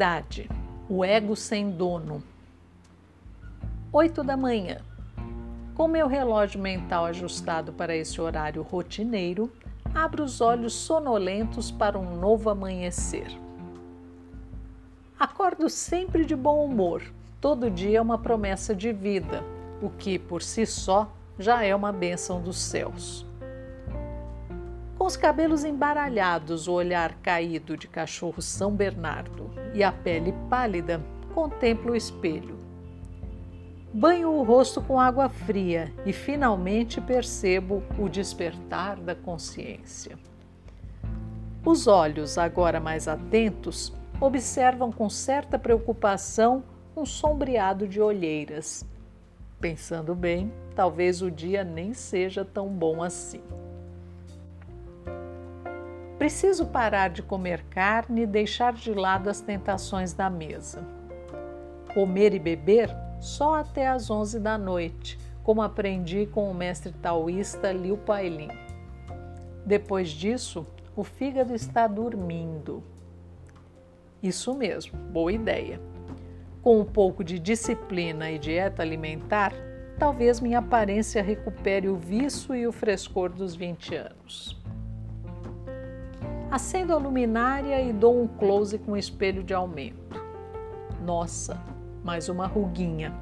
Vaidade, o ego sem dono. Oito da manhã. Com meu relógio mental ajustado para esse horário rotineiro, abro os olhos sonolentos para um novo amanhecer. Acordo sempre de bom humor. Todo dia é uma promessa de vida, o que por si só já é uma bênção dos céus. Os cabelos embaralhados, o olhar caído de cachorro São Bernardo e a pele pálida, contemplo o espelho. Banho o rosto com água fria e finalmente percebo o despertar da consciência. Os olhos, agora mais atentos, observam com certa preocupação um sombreado de olheiras. Pensando bem, talvez o dia nem seja tão bom assim. Preciso parar de comer carne e deixar de lado as tentações da mesa. Comer e beber só até às 11 da noite, como aprendi com o mestre taoísta Liu Pailin. Depois disso, o fígado está dormindo. Isso mesmo, boa ideia. Com um pouco de disciplina e dieta alimentar, talvez minha aparência recupere o vício e o frescor dos 20 anos. Acendo a luminária e dou um close com o espelho de aumento. Nossa, mais uma ruguinha.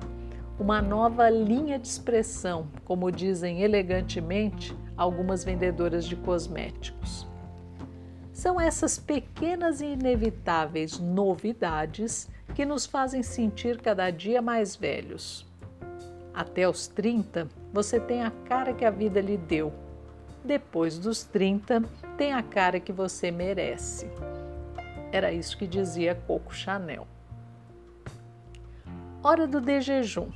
Uma nova linha de expressão, como dizem elegantemente algumas vendedoras de cosméticos. São essas pequenas e inevitáveis novidades que nos fazem sentir cada dia mais velhos. Até os 30, você tem a cara que a vida lhe deu depois dos 30, tem a cara que você merece. Era isso que dizia Coco Chanel. Hora do de jejum.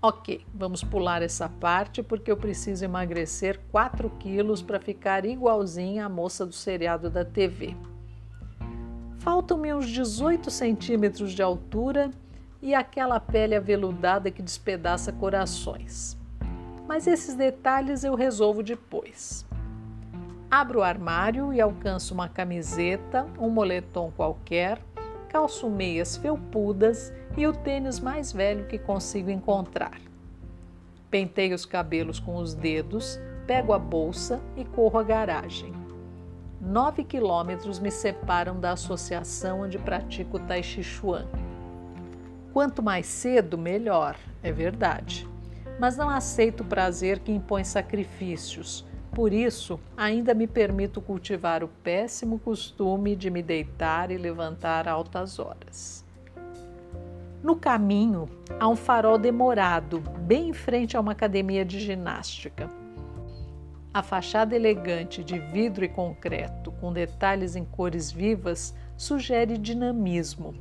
Ok, vamos pular essa parte porque eu preciso emagrecer 4 quilos para ficar igualzinha à moça do seriado da TV. Faltam-me uns 18 centímetros de altura e aquela pele aveludada que despedaça corações mas esses detalhes eu resolvo depois. Abro o armário e alcanço uma camiseta, um moletom qualquer, calço meias felpudas e o tênis mais velho que consigo encontrar. Penteio os cabelos com os dedos, pego a bolsa e corro à garagem. Nove quilômetros me separam da associação onde pratico Tai Chi Chuan. Quanto mais cedo, melhor, é verdade mas não aceito o prazer que impõe sacrifícios. Por isso, ainda me permito cultivar o péssimo costume de me deitar e levantar altas horas. No caminho, há um farol demorado, bem em frente a uma academia de ginástica. A fachada elegante de vidro e concreto, com detalhes em cores vivas, sugere dinamismo.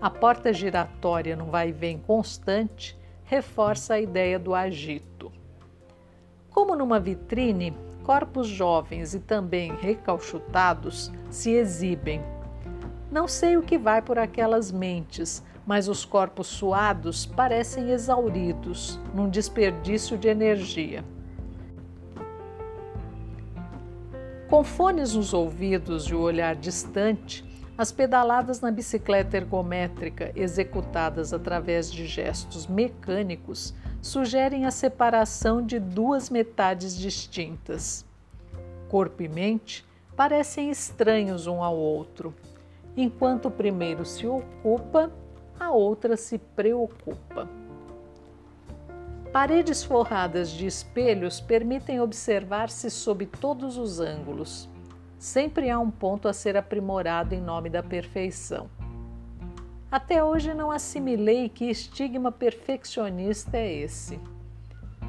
A porta giratória no vai e vem constante reforça a ideia do agito. Como numa vitrine, corpos jovens e também recalchutados se exibem. Não sei o que vai por aquelas mentes, mas os corpos suados parecem exauridos, num desperdício de energia. Com fones nos ouvidos e o olhar distante, as pedaladas na bicicleta ergométrica, executadas através de gestos mecânicos, sugerem a separação de duas metades distintas. Corpo e mente parecem estranhos um ao outro. Enquanto o primeiro se ocupa, a outra se preocupa. Paredes forradas de espelhos permitem observar-se sob todos os ângulos. Sempre há um ponto a ser aprimorado em nome da perfeição. Até hoje não assimilei que estigma perfeccionista é esse.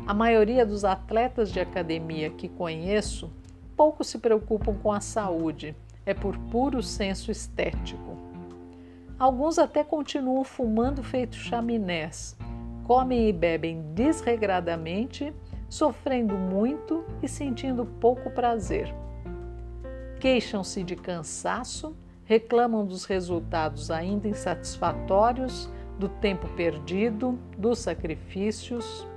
A maioria dos atletas de academia que conheço pouco se preocupam com a saúde, é por puro senso estético. Alguns até continuam fumando feito chaminés, comem e bebem desregradamente, sofrendo muito e sentindo pouco prazer. Queixam-se de cansaço, reclamam dos resultados ainda insatisfatórios, do tempo perdido, dos sacrifícios.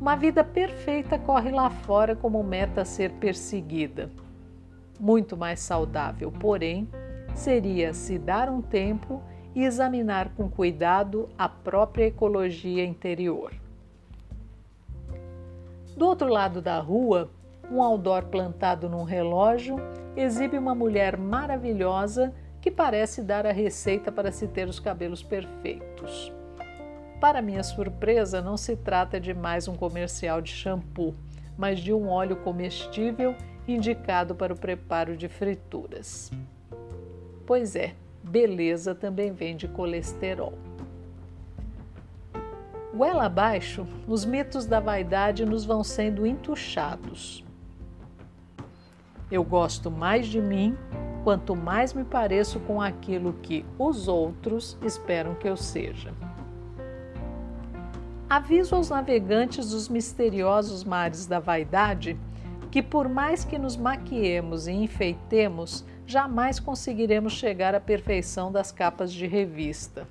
Uma vida perfeita corre lá fora como meta a ser perseguida. Muito mais saudável, porém, seria se dar um tempo e examinar com cuidado a própria ecologia interior. Do outro lado da rua, um outdoor plantado num relógio exibe uma mulher maravilhosa que parece dar a receita para se ter os cabelos perfeitos. Para minha surpresa, não se trata de mais um comercial de shampoo, mas de um óleo comestível indicado para o preparo de frituras. Pois é, beleza também vem de colesterol. Goela abaixo, os mitos da vaidade nos vão sendo entuchados. Eu gosto mais de mim quanto mais me pareço com aquilo que os outros esperam que eu seja. Aviso aos navegantes dos misteriosos mares da vaidade que, por mais que nos maquiemos e enfeitemos, jamais conseguiremos chegar à perfeição das capas de revista,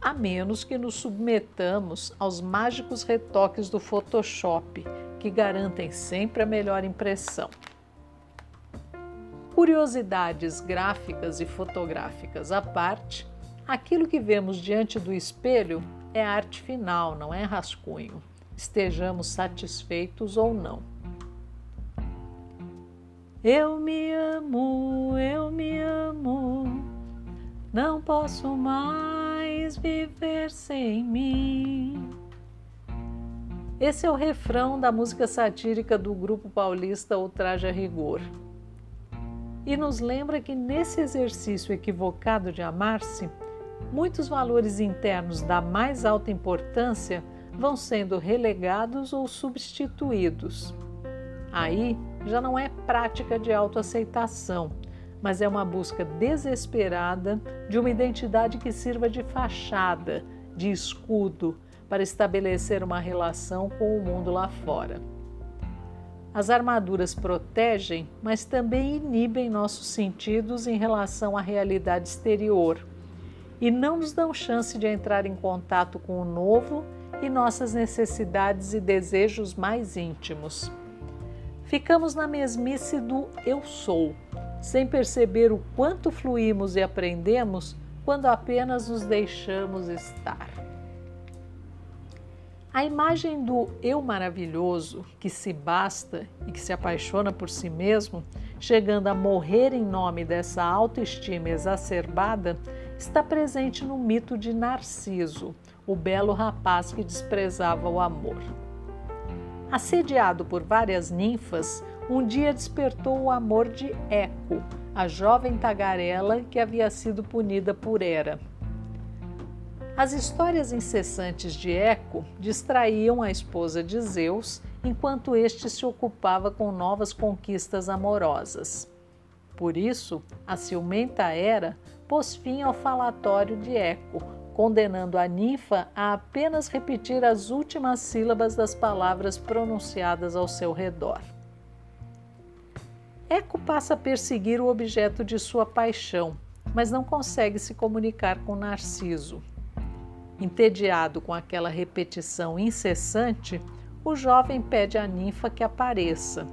a menos que nos submetamos aos mágicos retoques do Photoshop, que garantem sempre a melhor impressão. Curiosidades gráficas e fotográficas à parte, aquilo que vemos diante do espelho é arte final, não é rascunho, estejamos satisfeitos ou não. Eu me amo, eu me amo, não posso mais viver sem mim. Esse é o refrão da música satírica do grupo paulista Ultraje a Rigor. E nos lembra que nesse exercício equivocado de amar-se, muitos valores internos da mais alta importância vão sendo relegados ou substituídos. Aí já não é prática de autoaceitação, mas é uma busca desesperada de uma identidade que sirva de fachada, de escudo, para estabelecer uma relação com o mundo lá fora. As armaduras protegem, mas também inibem nossos sentidos em relação à realidade exterior e não nos dão chance de entrar em contato com o novo e nossas necessidades e desejos mais íntimos ficamos na mesmice do eu sou, sem perceber o quanto fluímos e aprendemos quando apenas nos deixamos estar. A imagem do eu maravilhoso que se basta e que se apaixona por si mesmo, chegando a morrer em nome dessa autoestima exacerbada, está presente no mito de Narciso, o belo rapaz que desprezava o amor. Assediado por várias ninfas, um dia despertou o amor de Eco, a jovem tagarela que havia sido punida por Hera. As histórias incessantes de Eco distraíam a esposa de Zeus enquanto este se ocupava com novas conquistas amorosas. Por isso, a ciumenta Hera pôs fim ao falatório de Eco, condenando a ninfa a apenas repetir as últimas sílabas das palavras pronunciadas ao seu redor. Eco passa a perseguir o objeto de sua paixão, mas não consegue se comunicar com Narciso. Entediado com aquela repetição incessante, o jovem pede à ninfa que apareça,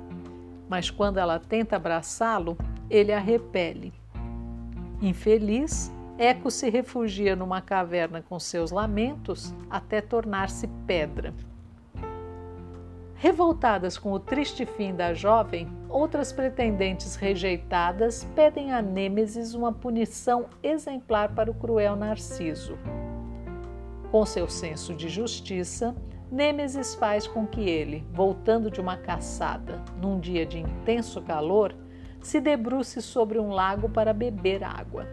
mas quando ela tenta abraçá-lo, ele a repele. Infeliz, Eco se refugia numa caverna com seus lamentos até tornar-se pedra. Revoltadas com o triste fim da jovem, outras pretendentes rejeitadas pedem a Nêmesis uma punição exemplar para o cruel Narciso. Com seu senso de justiça, Nêmesis faz com que ele, voltando de uma caçada num dia de intenso calor, se debruce sobre um lago para beber água.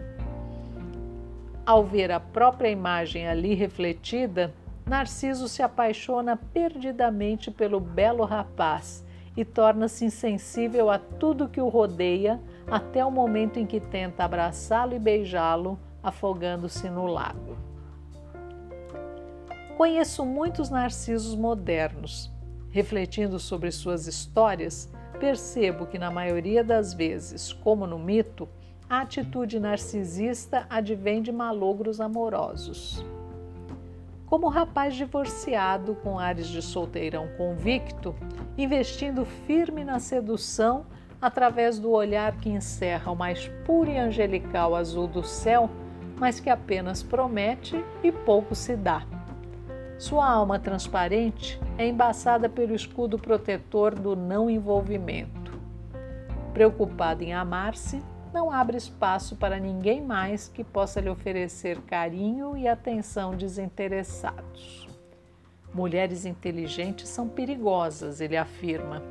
Ao ver a própria imagem ali refletida, Narciso se apaixona perdidamente pelo belo rapaz e torna-se insensível a tudo que o rodeia até o momento em que tenta abraçá-lo e beijá-lo afogando-se no lago. Conheço muitos narcisos modernos. Refletindo sobre suas histórias, percebo que, na maioria das vezes, como no mito, a atitude narcisista advém de malogros amorosos. Como rapaz divorciado com ares de solteirão convicto, investindo firme na sedução através do olhar que encerra o mais puro e angelical azul do céu, mas que apenas promete e pouco se dá. Sua alma transparente é embaçada pelo escudo protetor do não envolvimento. Preocupado em amar-se, não abre espaço para ninguém mais que possa lhe oferecer carinho e atenção desinteressados. Mulheres inteligentes são perigosas, ele afirma.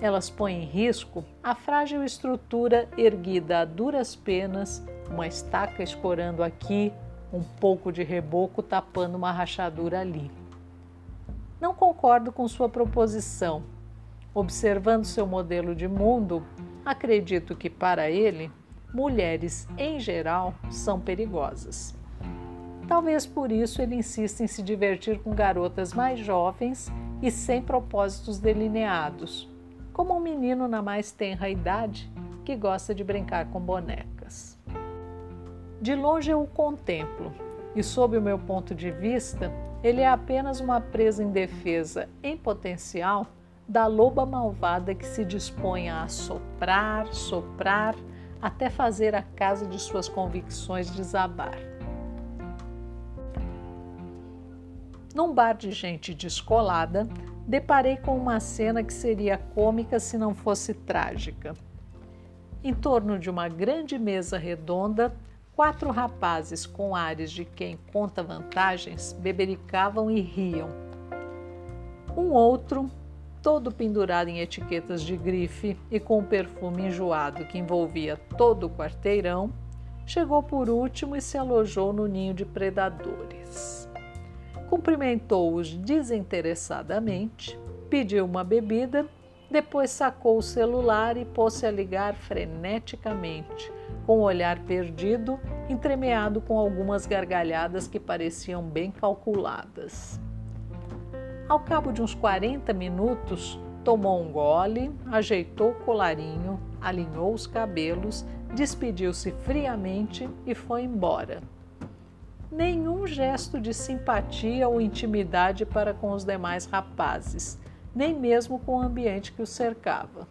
Elas põem em risco a frágil estrutura erguida a duras penas, uma estaca escorando aqui, um pouco de reboco tapando uma rachadura ali. Não concordo com sua proposição. Observando seu modelo de mundo, acredito que para ele, mulheres em geral são perigosas. Talvez por isso ele insista em se divertir com garotas mais jovens e sem propósitos delineados, como um menino na mais tenra idade que gosta de brincar com bonecas. De longe eu o contemplo, e sob o meu ponto de vista, ele é apenas uma presa indefesa em potencial da loba malvada que se dispõe a soprar, soprar, até fazer a casa de suas convicções desabar. Num bar de gente descolada, deparei com uma cena que seria cômica se não fosse trágica. Em torno de uma grande mesa redonda, quatro rapazes com ares de quem conta vantagens bebericavam e riam. Um outro, todo pendurado em etiquetas de grife e com um perfume enjoado que envolvia todo o quarteirão, chegou por último e se alojou no ninho de predadores. Cumprimentou-os desinteressadamente, pediu uma bebida, depois sacou o celular e pôs-se a ligar freneticamente com o olhar perdido, entremeado com algumas gargalhadas que pareciam bem calculadas. Ao cabo de uns 40 minutos, tomou um gole, ajeitou o colarinho, alinhou os cabelos, despediu-se friamente e foi embora. Nenhum gesto de simpatia ou intimidade para com os demais rapazes, nem mesmo com o ambiente que o cercava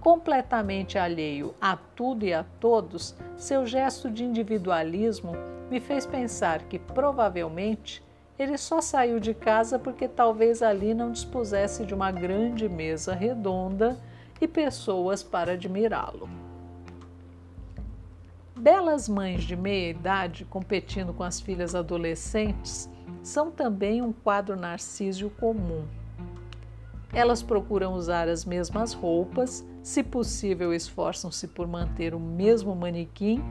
completamente alheio a tudo e a todos, seu gesto de individualismo me fez pensar que provavelmente ele só saiu de casa porque talvez ali não dispusesse de uma grande mesa redonda e pessoas para admirá-lo. Belas mães de meia idade competindo com as filhas adolescentes são também um quadro narcísio comum. Elas procuram usar as mesmas roupas, se possível, esforçam-se por manter o mesmo manequim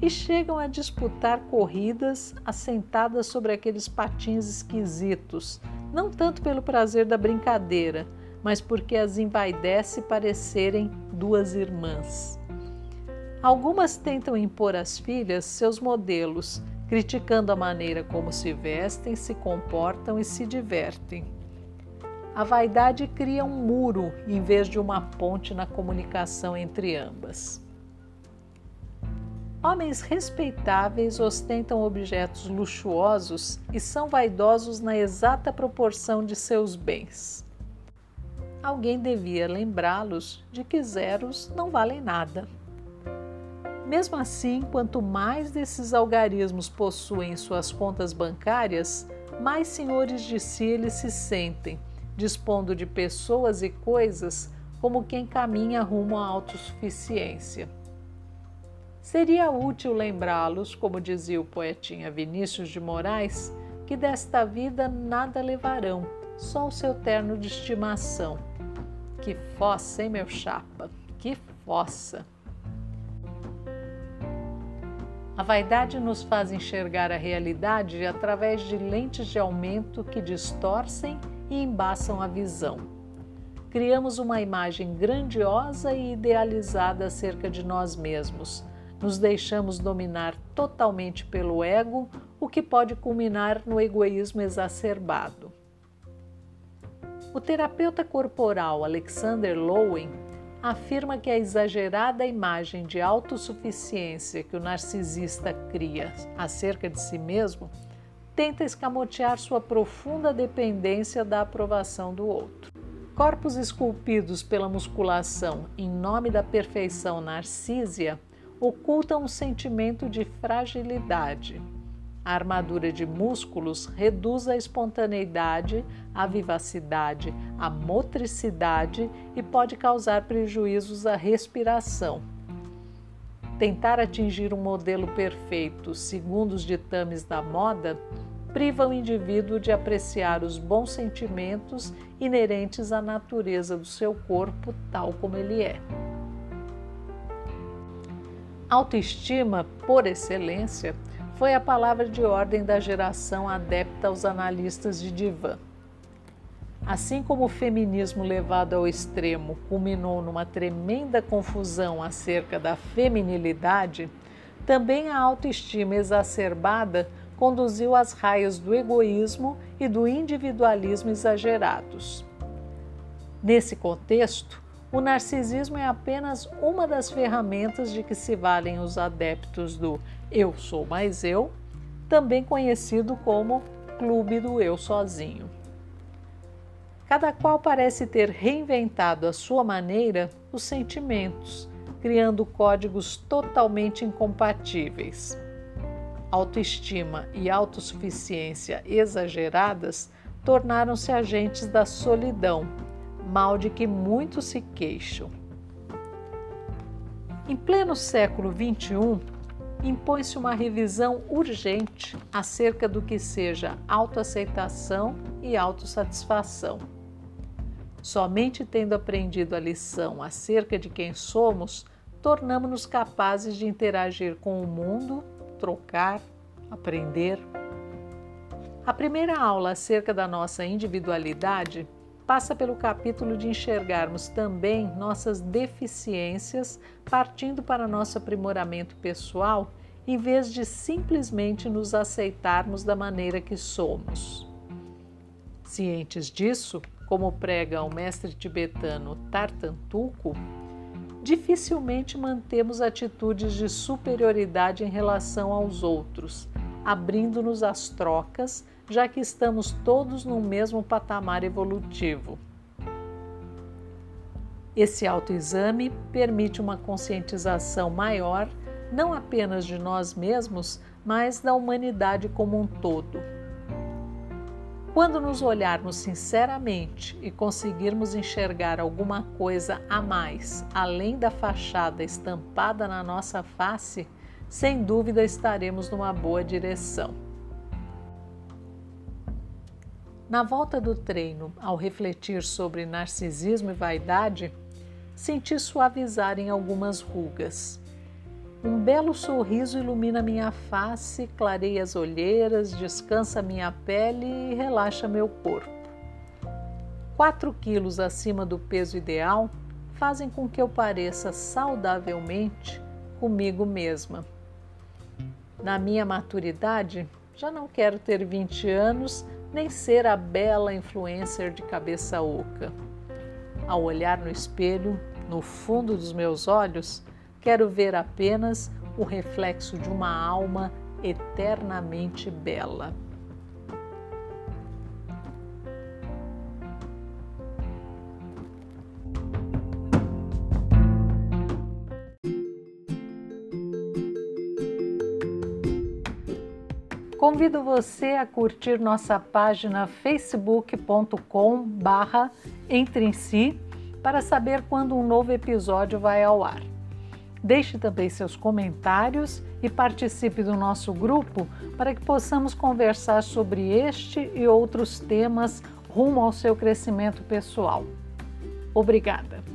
e chegam a disputar corridas assentadas sobre aqueles patins esquisitos, não tanto pelo prazer da brincadeira, mas porque as envaidece parecerem duas irmãs. Algumas tentam impor às filhas seus modelos, criticando a maneira como se vestem, se comportam e se divertem. A vaidade cria um muro em vez de uma ponte na comunicação entre ambas. Homens respeitáveis ostentam objetos luxuosos e são vaidosos na exata proporção de seus bens. Alguém devia lembrá-los de que zeros não valem nada. Mesmo assim, quanto mais desses algarismos possuem em suas contas bancárias, mais senhores de si eles se sentem dispondo de pessoas e coisas como quem caminha rumo à autossuficiência. Seria útil lembrá-los, como dizia o poetinha Vinícius de Moraes, que desta vida nada levarão, só o seu terno de estimação. Que fossa, hein, meu chapa? Que fossa! A vaidade nos faz enxergar a realidade através de lentes de aumento que distorcem e embaçam a visão. Criamos uma imagem grandiosa e idealizada acerca de nós mesmos, nos deixamos dominar totalmente pelo ego, o que pode culminar no egoísmo exacerbado. O terapeuta corporal Alexander Lowen afirma que a exagerada imagem de autossuficiência que o narcisista cria acerca de si mesmo tenta escamotear sua profunda dependência da aprovação do outro. Corpos esculpidos pela musculação em nome da perfeição narcísia ocultam um sentimento de fragilidade. A armadura de músculos reduz a espontaneidade, a vivacidade, a motricidade e pode causar prejuízos à respiração. Tentar atingir um modelo perfeito, segundo os ditames da moda, priva o indivíduo de apreciar os bons sentimentos inerentes à natureza do seu corpo, tal como ele é. Autoestima, por excelência, foi a palavra de ordem da geração adepta aos analistas de divã. Assim como o feminismo levado ao extremo culminou numa tremenda confusão acerca da feminilidade, também a autoestima exacerbada conduziu às raias do egoísmo e do individualismo exagerados. Nesse contexto, o narcisismo é apenas uma das ferramentas de que se valem os adeptos do eu sou mais eu, também conhecido como Clube do Eu Sozinho. Cada qual parece ter reinventado à sua maneira os sentimentos, criando códigos totalmente incompatíveis autoestima e autossuficiência exageradas tornaram-se agentes da solidão, mal de que muitos se queixam. Em pleno século XXI, impõe-se uma revisão urgente acerca do que seja autoaceitação e autossatisfação. Somente tendo aprendido a lição acerca de quem somos, tornamos-nos capazes de interagir com o mundo trocar, aprender. A primeira aula acerca da nossa individualidade passa pelo capítulo de enxergarmos também nossas deficiências, partindo para nosso aprimoramento pessoal, em vez de simplesmente nos aceitarmos da maneira que somos. Cientes disso, como prega o mestre tibetano Tartantuco, dificilmente mantemos atitudes de superioridade em relação aos outros, abrindo-nos às trocas, já que estamos todos no mesmo patamar evolutivo. Esse autoexame permite uma conscientização maior, não apenas de nós mesmos, mas da humanidade como um todo. Quando nos olharmos sinceramente e conseguirmos enxergar alguma coisa a mais, além da fachada estampada na nossa face, sem dúvida estaremos numa boa direção. Na volta do treino, ao refletir sobre narcisismo e vaidade, senti suavizarem algumas rugas. Um belo sorriso ilumina minha face, clareia as olheiras, descansa minha pele e relaxa meu corpo. 4 quilos acima do peso ideal fazem com que eu pareça saudavelmente comigo mesma. Na minha maturidade, já não quero ter 20 anos nem ser a bela influencer de cabeça oca. Ao olhar no espelho, no fundo dos meus olhos, Quero ver apenas o reflexo de uma alma eternamente bela. Convido você a curtir nossa página facebook.com/barra entre em si para saber quando um novo episódio vai ao ar. Deixe também seus comentários e participe do nosso grupo para que possamos conversar sobre este e outros temas rumo ao seu crescimento pessoal. Obrigada!